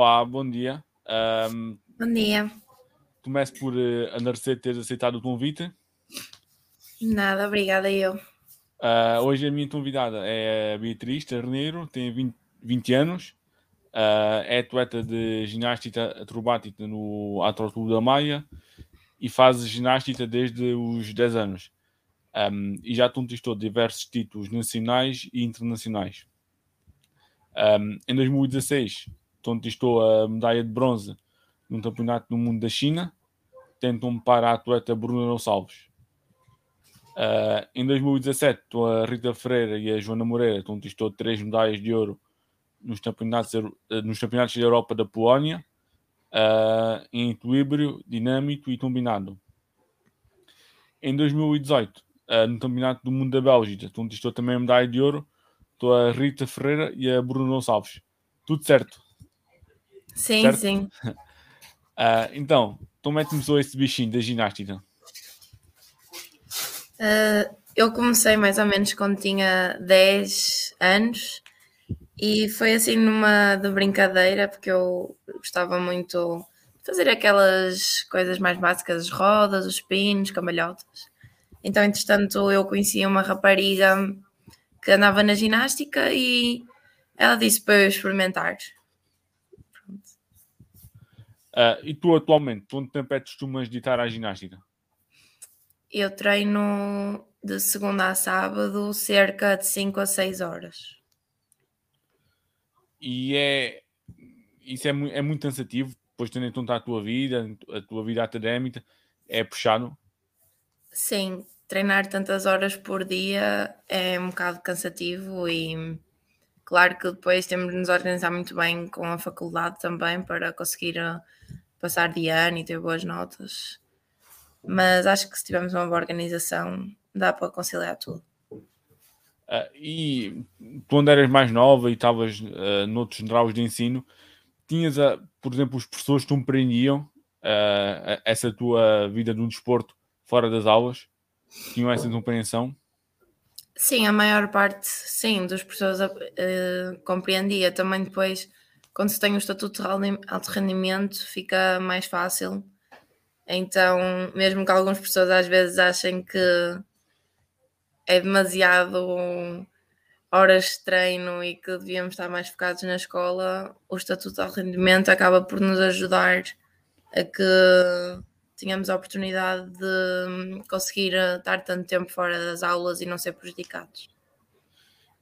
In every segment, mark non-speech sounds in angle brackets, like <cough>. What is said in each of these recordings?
Olá, bom dia. Um, bom dia. Começo por uh, agradecer teres aceitado o convite. Nada, obrigada eu. Uh, hoje a minha convidada é a Beatriz Terneiro, tem 20, 20 anos, uh, é atleta de ginástica acrobática no Atroclube da Maia e faz ginástica desde os 10 anos. Um, e já conquistou diversos títulos nacionais e internacionais. Um, em 2016, conquistou a medalha de bronze no Campeonato do Mundo da China, tendo para a atleta Bruna Gonçalves. Uh, em 2017, a Rita Freire e a Joana Moreira conquistou três medalhas de ouro nos campeonatos, nos campeonatos da Europa da Polónia, uh, em equilíbrio, dinâmico e combinado. Em 2018, uh, no Campeonato do Mundo da Bélgica, conquistou também a medalha de ouro a Rita Ferreira e a Bruno Gonçalves. Tudo certo? Sim, certo? sim. Uh, <laughs> então, como é que começou esse bichinho da ginástica? Uh, eu comecei mais ou menos quando tinha 10 anos e foi assim numa de brincadeira, porque eu gostava muito de fazer aquelas coisas mais básicas, as rodas, os pinos, cambalhotas. Então, entretanto, eu conhecia uma rapariga que andava na ginástica e ela disse para eu experimentar. Uh, e tu atualmente, quanto tempo é que costumas ditar à ginástica? Eu treino de segunda a sábado cerca de 5 a 6 horas. E é isso é, é muito cansativo, depois tendo então a tua vida, a tua vida académica, é puxado? Sim, treinar tantas horas por dia é um bocado cansativo e claro que depois temos de nos organizar muito bem com a faculdade também para conseguir eh, passar de ano e ter boas notas. Mas acho que se tivermos uma boa organização dá para conciliar tudo. Uh, e quando eras mais nova e estavas uh, noutros graus de ensino, tinhas, uh, por exemplo, os professores que compreendiam uh, essa tua vida no desporto fora das aulas? tinham essa compreensão? Sim, a maior parte, sim, dos professores uh, compreendia. Também depois, quando se tem o estatuto de alto rendimento, fica mais fácil. Então, mesmo que alguns professores às vezes achem que é demasiado horas de treino e que devíamos estar mais focados na escola, o estatuto de alto rendimento acaba por nos ajudar a que tínhamos a oportunidade de conseguir eh, estar tanto tempo fora das aulas e não ser prejudicados.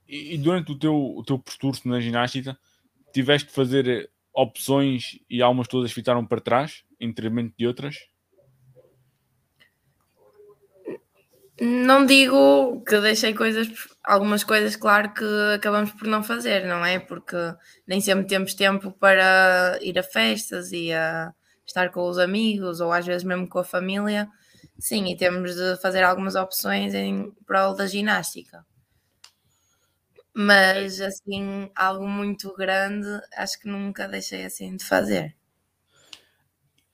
E, durante o teu, o teu percurso na ginástica, tiveste de fazer eh, opções e algumas todas ficaram para trás, detrimento de outras? Não digo que deixei coisas, algumas coisas, claro que acabamos por não fazer, não é? Porque nem sempre temos tempo para ir a festas e a estar com os amigos ou às vezes mesmo com a família. Sim, e temos de fazer algumas opções em prol da ginástica. Mas assim, algo muito grande, acho que nunca deixei assim de fazer.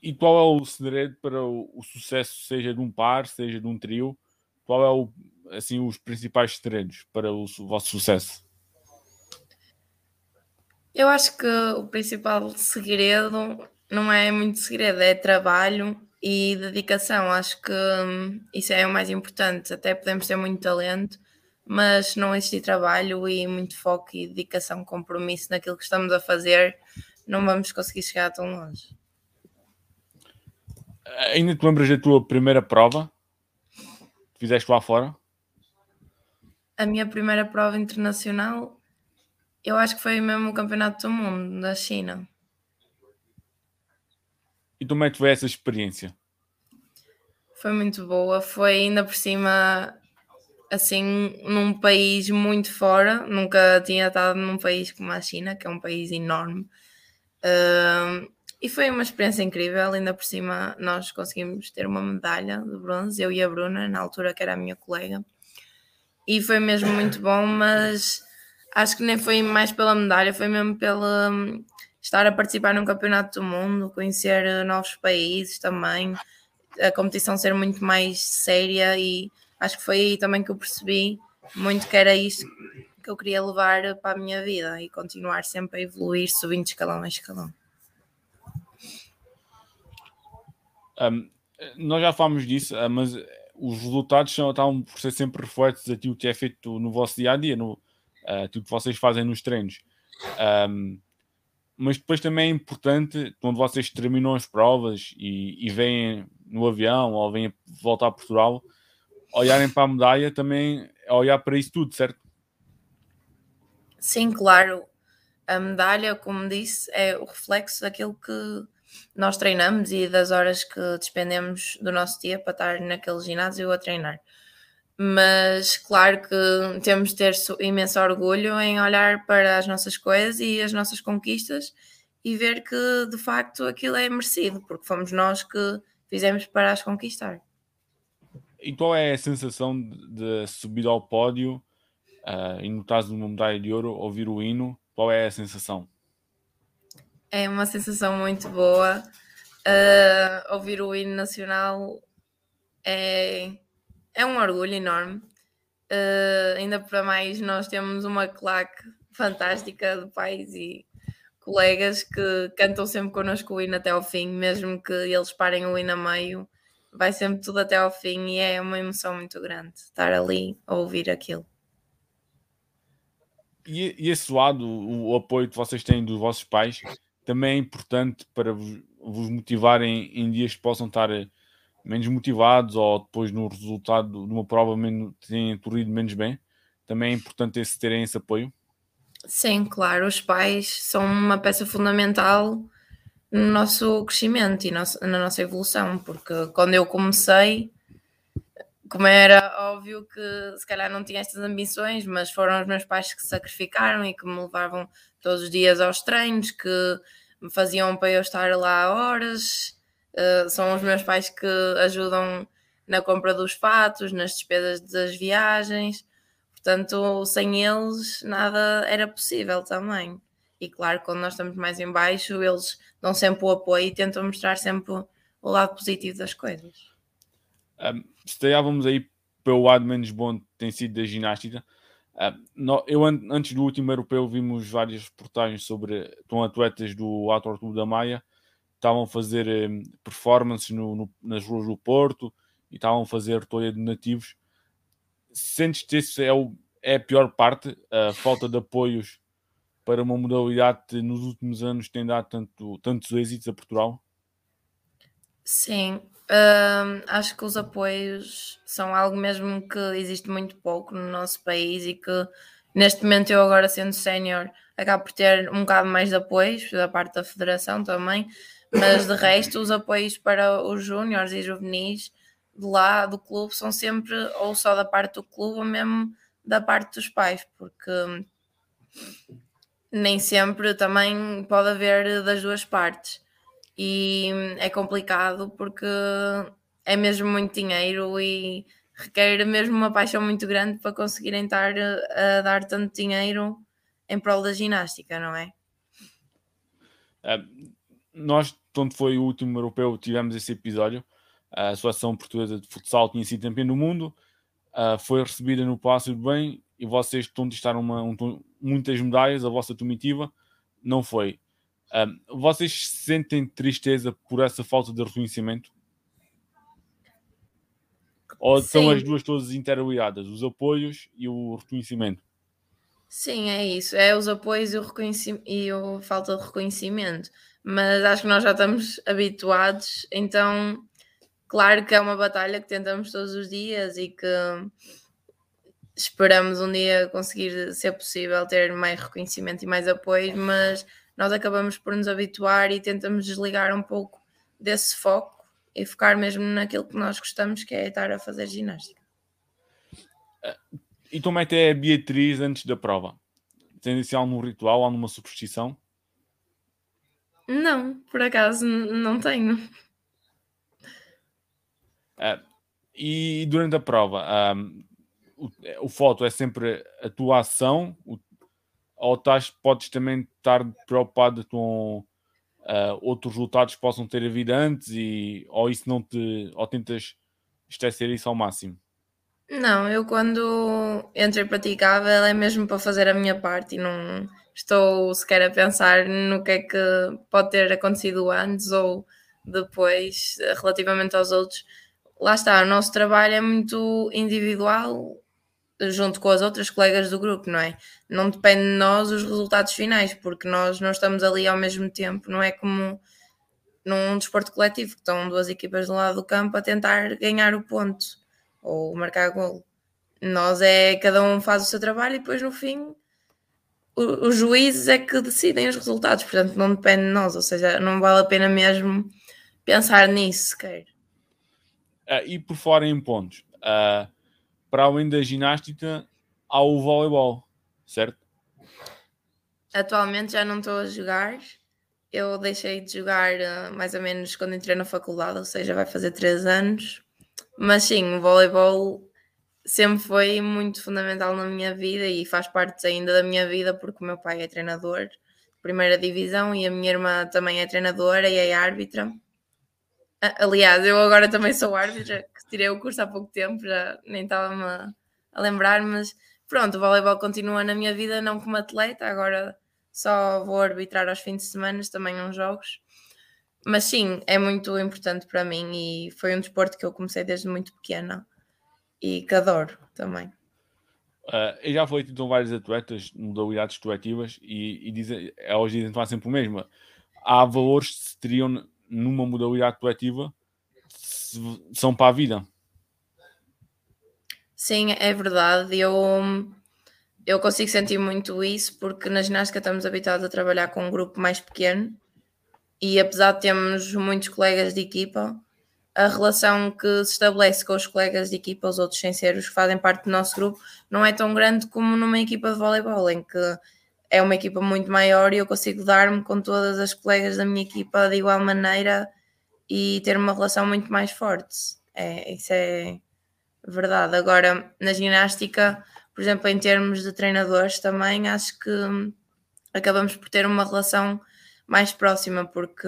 E qual é o segredo para o, o sucesso, seja de um par, seja de um trio? Qual é o, assim, os principais segredos para o, o vosso sucesso? Eu acho que o principal segredo não é muito segredo, é trabalho e dedicação. Acho que hum, isso é o mais importante. Até podemos ter muito talento, mas não existir trabalho e muito foco e dedicação, compromisso naquilo que estamos a fazer, não vamos conseguir chegar tão longe. Ainda te lembras da tua primeira prova? Fizeste lá fora? A minha primeira prova internacional, eu acho que foi mesmo o Campeonato do Mundo da China. E como é que foi essa experiência? Foi muito boa, foi ainda por cima assim num país muito fora, nunca tinha estado num país como a China, que é um país enorme. Uh, e foi uma experiência incrível, ainda por cima nós conseguimos ter uma medalha de bronze, eu e a Bruna, na altura que era a minha colega. E foi mesmo muito bom, mas acho que nem foi mais pela medalha, foi mesmo pela, estar a participar num campeonato do mundo, conhecer novos países também, a competição ser muito mais séria e acho que foi aí também que eu percebi muito que era isso que eu queria levar para a minha vida e continuar sempre a evoluir, subindo escalão a escalão. Um, nós já falámos disso, ah, mas os resultados são, estão por ser sempre refletos daquilo que é feito no vosso dia a dia, no, ah, aquilo que vocês fazem nos treinos. Um, mas depois também é importante quando vocês terminam as provas e, e vêm no avião ou vêm voltar a Portugal olharem para a medalha também é olhar para isso tudo, certo? Sim, claro. A medalha, como disse, é o reflexo daquilo que nós treinamos e das horas que despendemos do nosso dia para estar naquele ginásio a treinar. Mas claro que temos de ter imenso orgulho em olhar para as nossas coisas e as nossas conquistas e ver que de facto aquilo é merecido, porque fomos nós que fizemos para as conquistar. E qual é a sensação de subir ao pódio uh, e no caso de uma medalha de ouro, ouvir o hino? Qual é a sensação? É uma sensação muito boa. Uh, ouvir o hino nacional é, é um orgulho enorme. Uh, ainda para mais, nós temos uma claque fantástica de pais e colegas que cantam sempre connosco o hino até ao fim, mesmo que eles parem o hino a meio, vai sempre tudo até ao fim e é uma emoção muito grande estar ali a ouvir aquilo. E, e esse lado, o, o apoio que vocês têm dos vossos pais, também é importante para vos, vos motivarem em dias que possam estar eh, menos motivados ou depois no resultado de uma prova menos, corrido menos bem. Também é importante esse, terem esse apoio. Sim, claro, os pais são uma peça fundamental no nosso crescimento e na nossa evolução, porque quando eu comecei, como era óbvio que se calhar não tinha estas ambições, mas foram os meus pais que se sacrificaram e que me levavam todos os dias aos treinos, que me faziam para eu estar lá horas. Uh, são os meus pais que ajudam na compra dos fatos, nas despesas das viagens. Portanto, sem eles nada era possível também. E claro, quando nós estamos mais em baixo, eles dão sempre o apoio e tentam mostrar sempre o lado positivo das coisas. Um, estreávamos aí pelo lado menos bom tem sido da ginástica. Uh, eu antes do último europeu vimos várias reportagens sobre com atletas do Alto Arturo da Maia estavam a fazer um, performances no, no, nas ruas do Porto e estavam a fazer toia de nativos. Sentes que isso é, o, é a pior parte, a falta de apoios para uma modalidade que nos últimos anos tem dado tanto, tantos êxitos a Portugal? Sim, acho que os apoios são algo mesmo que existe muito pouco no nosso país e que neste momento eu agora sendo sénior acabo por ter um bocado mais de apoios da parte da federação também, mas de resto os apoios para os júniores e juvenis de lá do clube são sempre ou só da parte do clube ou mesmo da parte dos pais, porque nem sempre também pode haver das duas partes e é complicado porque é mesmo muito dinheiro e requer mesmo uma paixão muito grande para conseguirem estar a dar tanto dinheiro em prol da ginástica, não é? Uh, nós, quando foi o último europeu, tivemos esse episódio. A Associação Portuguesa de Futsal tinha sido campeã do mundo, uh, foi recebida no Palácio do Bem e vocês conquistaram uma, um, muitas medalhas, a vossa comitiva não foi. Um, vocês sentem tristeza por essa falta de reconhecimento? Ou Sim. são as duas todas interligadas, os apoios e o reconhecimento? Sim, é isso. É os apoios e, o reconhecimento, e a falta de reconhecimento. Mas acho que nós já estamos habituados, então, claro que é uma batalha que tentamos todos os dias e que esperamos um dia conseguir, ser possível, ter mais reconhecimento e mais apoio, mas nós acabamos por nos habituar e tentamos desligar um pouco desse foco e focar mesmo naquilo que nós gostamos, que é estar a fazer ginástica. E como é que é a Beatriz antes da prova? Tem assim algum ritual, alguma superstição? Não, por acaso não tenho. Uh, e durante a prova, um, o, o foto é sempre a tua ação, o, ou estás, podes também estar preocupado com uh, outros resultados que possam ter havido antes e ou isso não te ou tentas esquecer isso ao máximo? Não, eu quando entro em praticável é mesmo para fazer a minha parte e não estou sequer a pensar no que é que pode ter acontecido antes ou depois, relativamente aos outros, lá está, o nosso trabalho é muito individual junto com as outras colegas do grupo, não é? Não depende de nós os resultados finais, porque nós não estamos ali ao mesmo tempo, não é como num desporto coletivo, que estão duas equipas do lado do campo a tentar ganhar o ponto ou marcar gol. Nós é cada um faz o seu trabalho e depois no fim os juízes é que decidem os resultados, portanto não depende de nós, ou seja, não vale a pena mesmo pensar nisso sequer. Uh, e por fora em pontos, uh, para além da ginástica, há o voleibol, certo? Atualmente já não estou a jogar. Eu deixei de jogar uh, mais ou menos quando entrei na faculdade, ou seja, vai fazer três anos. Mas sim, o voleibol sempre foi muito fundamental na minha vida e faz parte ainda da minha vida porque o meu pai é treinador de primeira divisão e a minha irmã também é treinadora e é árbitra. Aliás, eu agora também sou árbitra, tirei o curso há pouco tempo, já nem estava-me a lembrar, mas pronto, o voleibol continua na minha vida, não como atleta, agora só vou arbitrar aos fins de semana, também uns jogos. Mas sim, é muito importante para mim e foi um desporto que eu comecei desde muito pequena e que adoro também. Uh, eu já falei com vários atletas, modalidades coletivas, e, e dizem, elas dizem sempre o mesmo. Há valores que se teriam numa modalidade coletiva são para a vida. Sim, é verdade. Eu, eu consigo sentir muito isso porque na ginástica estamos habituados a trabalhar com um grupo mais pequeno e apesar de termos muitos colegas de equipa, a relação que se estabelece com os colegas de equipa, os outros sem ser os que fazem parte do nosso grupo, não é tão grande como numa equipa de voleibol, em que é uma equipa muito maior e eu consigo dar-me com todas as colegas da minha equipa de igual maneira e ter uma relação muito mais forte. É, isso é verdade. Agora, na ginástica, por exemplo, em termos de treinadores, também acho que acabamos por ter uma relação mais próxima, porque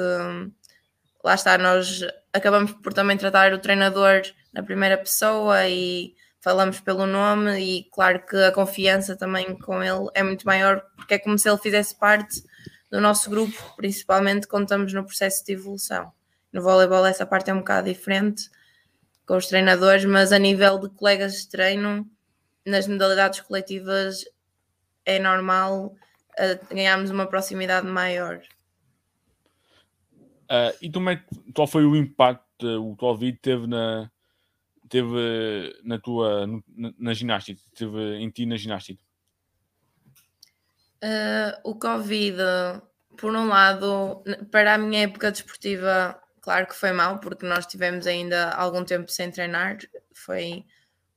lá está, nós acabamos por também tratar o treinador na primeira pessoa e falamos pelo nome e claro que a confiança também com ele é muito maior porque é como se ele fizesse parte do nosso grupo, principalmente quando estamos no processo de evolução. No voleibol essa parte é um bocado diferente com os treinadores, mas a nível de colegas de treino, nas modalidades coletivas é normal uh, ganharmos uma proximidade maior. Uh, e como é, qual foi o impacto que o Covid teve na, teve na tua na, na ginástica, teve em ti na ginástica? Uh, o Covid, por um lado, para a minha época desportiva, claro que foi mal, porque nós tivemos ainda algum tempo sem treinar, foi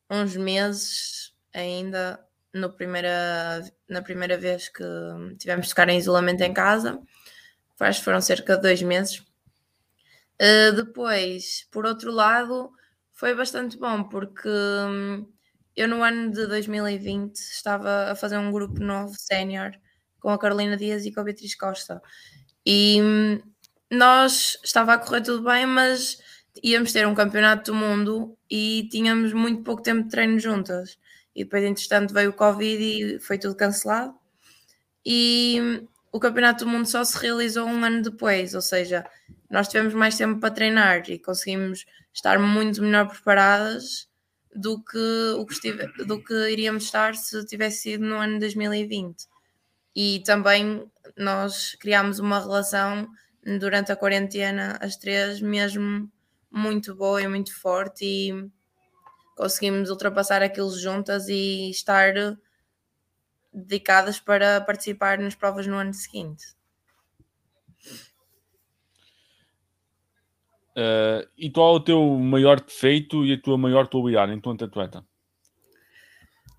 uns meses ainda no primeira, na primeira vez que tivemos de ficar em isolamento em casa, acho que foram cerca de dois meses. Uh, depois, por outro lado, foi bastante bom porque hum, eu no ano de 2020 estava a fazer um grupo novo sénior com a Carolina Dias e com a Beatriz Costa. E hum, nós estava a correr tudo bem, mas íamos ter um campeonato do mundo e tínhamos muito pouco tempo de treino juntas. E depois, entretanto, veio o Covid e foi tudo cancelado. E o campeonato do mundo só se realizou um ano depois, ou seja, nós tivemos mais tempo para treinar e conseguimos estar muito melhor preparadas do que, o que estive, do que iríamos estar se tivesse sido no ano 2020. E também nós criámos uma relação durante a quarentena, as três, mesmo muito boa e muito forte, e conseguimos ultrapassar aquilo juntas e estar dedicadas para participar nas provas no ano seguinte. Uh, e qual é o teu maior defeito e a tua maior qualidade enquanto atleta?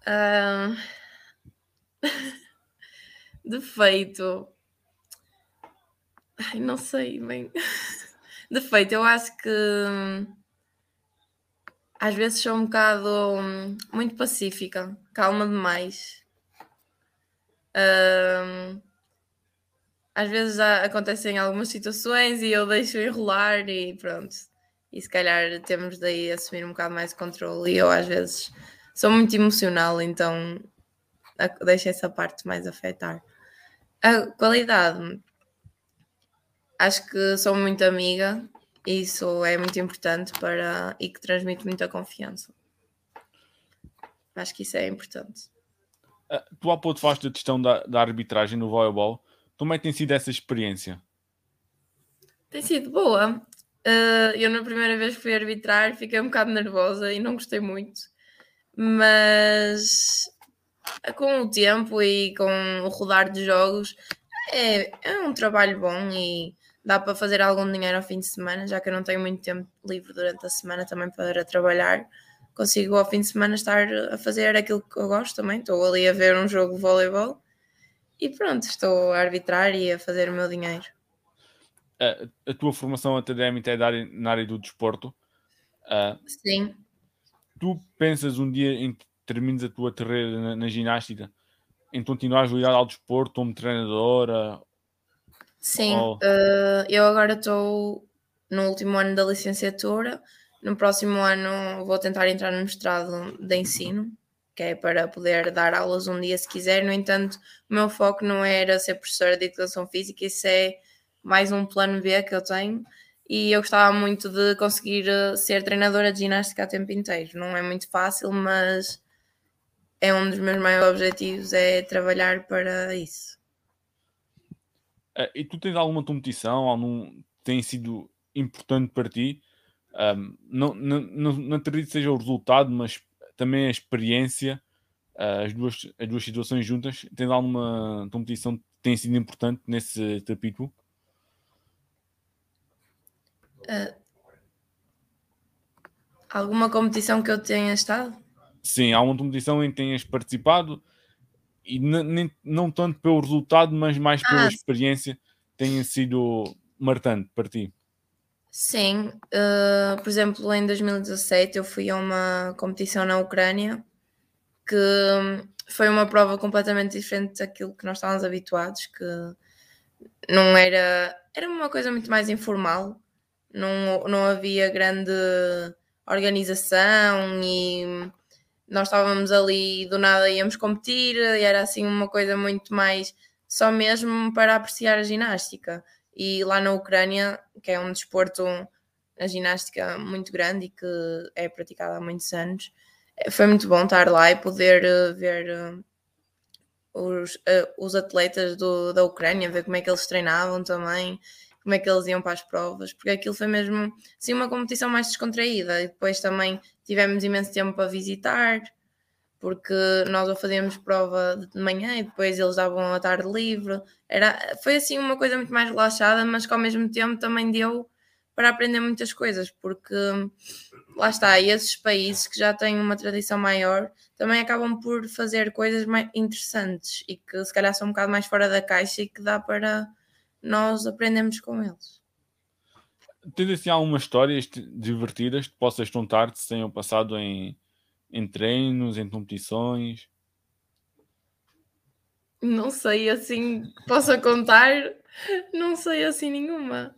Uh... <laughs> defeito. Ai, não sei bem. <laughs> defeito, eu acho que às vezes sou um bocado muito pacífica, calma demais. Uh às vezes acontecem algumas situações e eu deixo enrolar e pronto. E se calhar temos daí assumir um bocado mais de controle. E eu às vezes sou muito emocional, então deixo essa parte mais afetar. A qualidade, acho que sou muito amiga Isso é muito importante para e que transmite muita confiança. Acho que isso é importante. Uh, tu há pouco falaste da questão da, da arbitragem no voleibol. Como é que tem sido essa experiência? Tem sido boa. Uh, eu, na primeira vez que fui arbitrar, fiquei um bocado nervosa e não gostei muito. Mas com o tempo e com o rodar de jogos, é, é um trabalho bom e dá para fazer algum dinheiro ao fim de semana, já que eu não tenho muito tempo livre durante a semana também para trabalhar. Consigo ao fim de semana estar a fazer aquilo que eu gosto também. Estou ali a ver um jogo de voleibol e pronto, estou a arbitrar e a fazer o meu dinheiro. A, a tua formação académica é da área, na área do desporto. Uh, Sim. Tu pensas um dia em que termines a tua carreira na, na ginástica em continuares ligado ao desporto como treinadora? Sim, ou... uh, eu agora estou no último ano da licenciatura. No próximo ano vou tentar entrar no mestrado de ensino, que é para poder dar aulas um dia se quiser. No entanto, o meu foco não era ser professora de educação física, isso é mais um plano B que eu tenho. E eu gostava muito de conseguir eh, ser treinadora de ginástica a tempo inteiro. Não é muito fácil, mas é um dos meus maiores objetivos, é trabalhar para isso. Uh, e tu tens alguma competição, algum tem sido importante para ti? Um, não, não, não, não acredito que seja o resultado, mas também a experiência, uh, as, duas, as duas situações juntas. Tens alguma competição que tem sido importante nesse capítulo? Uh, alguma competição que eu tenha estado? Sim, há uma competição em que tenhas participado e nem, não tanto pelo resultado, mas mais pela ah, experiência tenha sido marcante para ti. Sim, uh, por exemplo, em 2017 eu fui a uma competição na Ucrânia que foi uma prova completamente diferente daquilo que nós estávamos habituados, que não era, era uma coisa muito mais informal, não, não havia grande organização e nós estávamos ali do nada íamos competir e era assim uma coisa muito mais só mesmo para apreciar a ginástica. E lá na Ucrânia, que é um desporto, a ginástica muito grande e que é praticada há muitos anos, foi muito bom estar lá e poder eh, ver eh, os, uh, os atletas do, da Ucrânia, ver como é que eles treinavam também, como é que eles iam para as provas, porque aquilo foi mesmo assim, uma competição mais descontraída. E depois também tivemos imenso tempo para visitar, porque nós ou fazíamos prova de manhã e depois eles davam a tarde livre. Era, foi assim uma coisa muito mais relaxada, mas que ao mesmo tempo também deu para aprender muitas coisas, porque lá está, esses países que já têm uma tradição maior também acabam por fazer coisas mais interessantes e que se calhar são um bocado mais fora da caixa e que dá para nós aprendemos com eles. Tens assim algumas histórias divertidas que possas contar que se tenham passado em, em treinos, em competições? Não sei assim, possa contar, não sei assim nenhuma.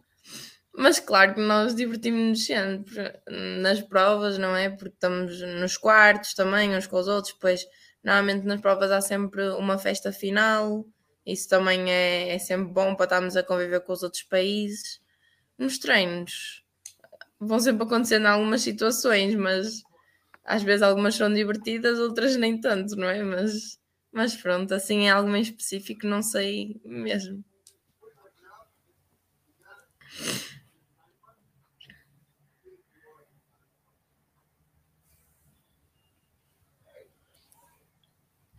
Mas claro que nós divertimos-nos sempre nas provas, não é? Porque estamos nos quartos também, uns com os outros, depois normalmente nas provas há sempre uma festa final isso também é, é sempre bom para estarmos a conviver com os outros países. Nos treinos vão sempre acontecendo algumas situações, mas às vezes algumas são divertidas, outras nem tanto, não é? Mas, mas pronto, assim é algo em específico, não sei mesmo.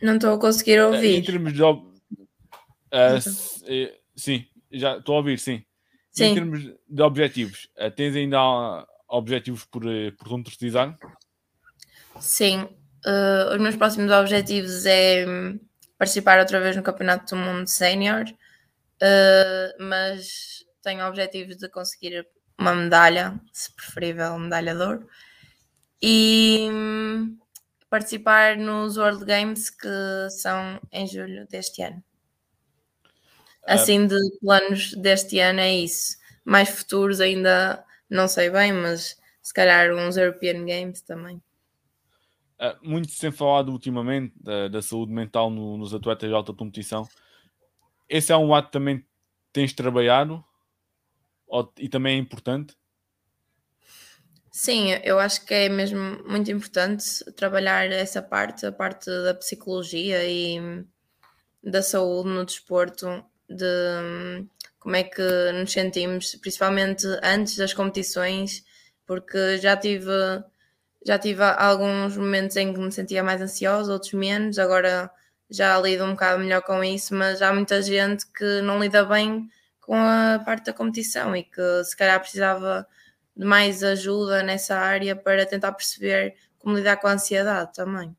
Não estou a conseguir ouvir. Em termos de, Uh, sim, já estou a ouvir, sim. sim. Em termos de objetivos, uh, tens ainda objetivos por, uh, por concretizar? Sim, os meus próximos objetivos é hum, participar outra vez no Campeonato do Mundo Sénior, mas tenho objetivos de conseguir uma medalha, se preferível, medalha de ouro, e hum, participar nos World Games que são em julho deste ano. Ah, assim, de planos deste ano é isso. Mais futuros ainda não sei bem, mas se calhar uns European Games também. Uh, muito se tem falado ultimamente da, da saúde mental no, nos atletas de alta competição. Esse é um que também tens trabalhado ou, e também é importante? Sim, eu acho que é mesmo muito importante trabalhar essa parte, a parte da psicologia e da saúde no desporto, de como é que nos sentimos, principalmente antes das competições, porque já tive já tive alguns momentos em que me sentia mais ansiosa, outros menos, agora já lido um bocado melhor com isso, mas há muita gente que não lida bem com a parte da competição e que se calhar precisava de mais ajuda nessa área para tentar perceber como lidar com a ansiedade também.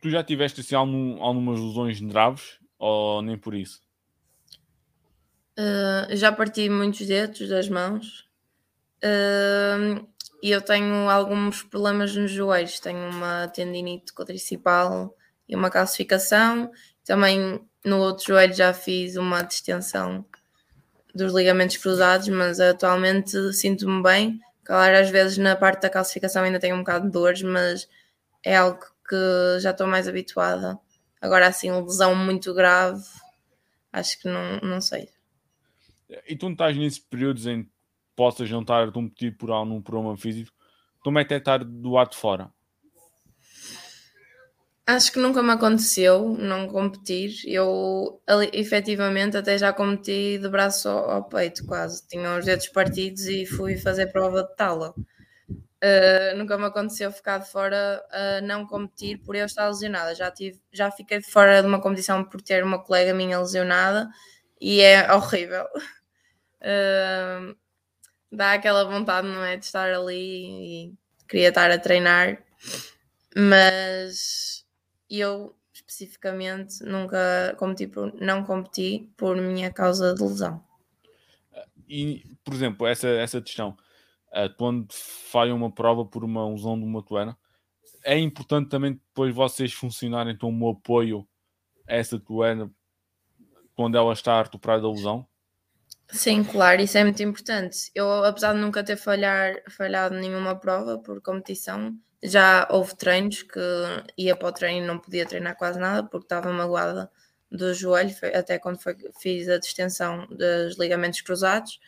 Tu já tiveste assim algum, algumas lesões graves ou nem por isso? Uh, já parti muitos dedos das mãos uh, e eu tenho alguns problemas nos joelhos. Tenho uma tendinite quadricipal e uma calcificação. Também no outro joelho já fiz uma distensão dos ligamentos cruzados, mas atualmente sinto-me bem. Claro, às vezes na parte da calcificação ainda tenho um bocado de dores, mas é algo que já estou mais habituada. Agora, assim, lesão muito grave, acho que não, não sei. E tu não estás nesses períodos em que possas estar de um motivo por um problema físico, como é que é estar do lado de fora? Acho que nunca me aconteceu não competir. Eu efetivamente até já competi de braço ao, ao, peito, quase. Tinha os dedos partidos e fui fazer prova de tala. Uh, nunca me aconteceu ficar de fora a uh, não competir por eu estar lesionada. Já, tive, já fiquei de fora de uma competição por ter uma colega minha lesionada e é horrível. Uh, <laughs> dá aquela vontade, não é? De estar ali e queria estar a treinar, mas eu especificamente nunca competi por, não competi por minha causa de lesão. E, por exemplo, essa, essa questão, uh, quando falha uma prova por uma lesão de uma toana, é importante também depois vocês funcionarem como apoio a essa toana quando ela está a recuperar da lesão? Sim, claro, isso é muito importante. Eu, apesar de nunca ter falhar, falhado nenhuma prova por competição, já houve treinos que ia para o treino e não podia treinar quase nada porque estava magoada do joelho, até quando foi, fiz a distensão dos ligamentos cruzados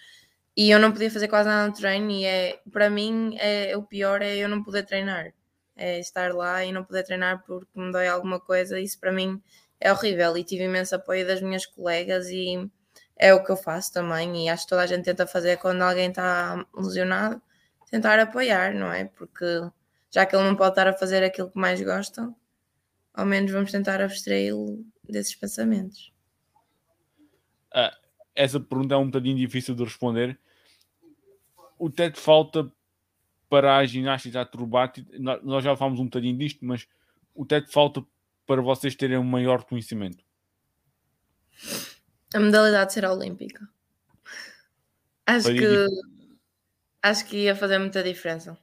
e eu não podia fazer quase nada no treino e é, para mim é, o pior é eu não poder treinar é estar lá e não poder treinar porque me dói alguma coisa, isso para mim é horrível e tive imenso apoio das minhas colegas e é o que eu faço também e acho que toda a gente tenta fazer quando alguém está lesionado, tentar apoiar, não é? Porque já que ele não pode estar a fazer aquilo que mais gosta, ao menos vamos tentar abstraí-lo desses pensamentos. Ah, essa pergunta é um bocadinho difícil de responder. O teto falta para a ginástica acrobática, nós já falamos um bocadinho disto, mas o teto falta para vocês terem um maior conhecimento. A modalidade será olímpica. Acho que acho que ia fazer muita diferença.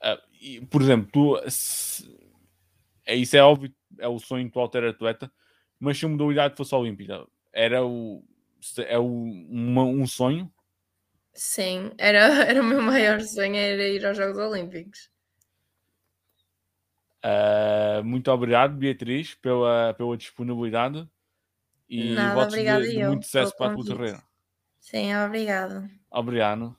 Uh, e, por exemplo, tu se, é, isso é óbvio, é o sonho tu altera atleta, mas se a modalidade fosse olímpica, era o é uma, um sonho? Sim, era, <laughs> era o meu maior sonho era ir aos Jogos Olímpicos. Uh, muito obrigado, Beatriz, pela, pela disponibilidade e Nada, votos de, de muito sucesso para a tua carreira. Sim, obrigado. Obrigado.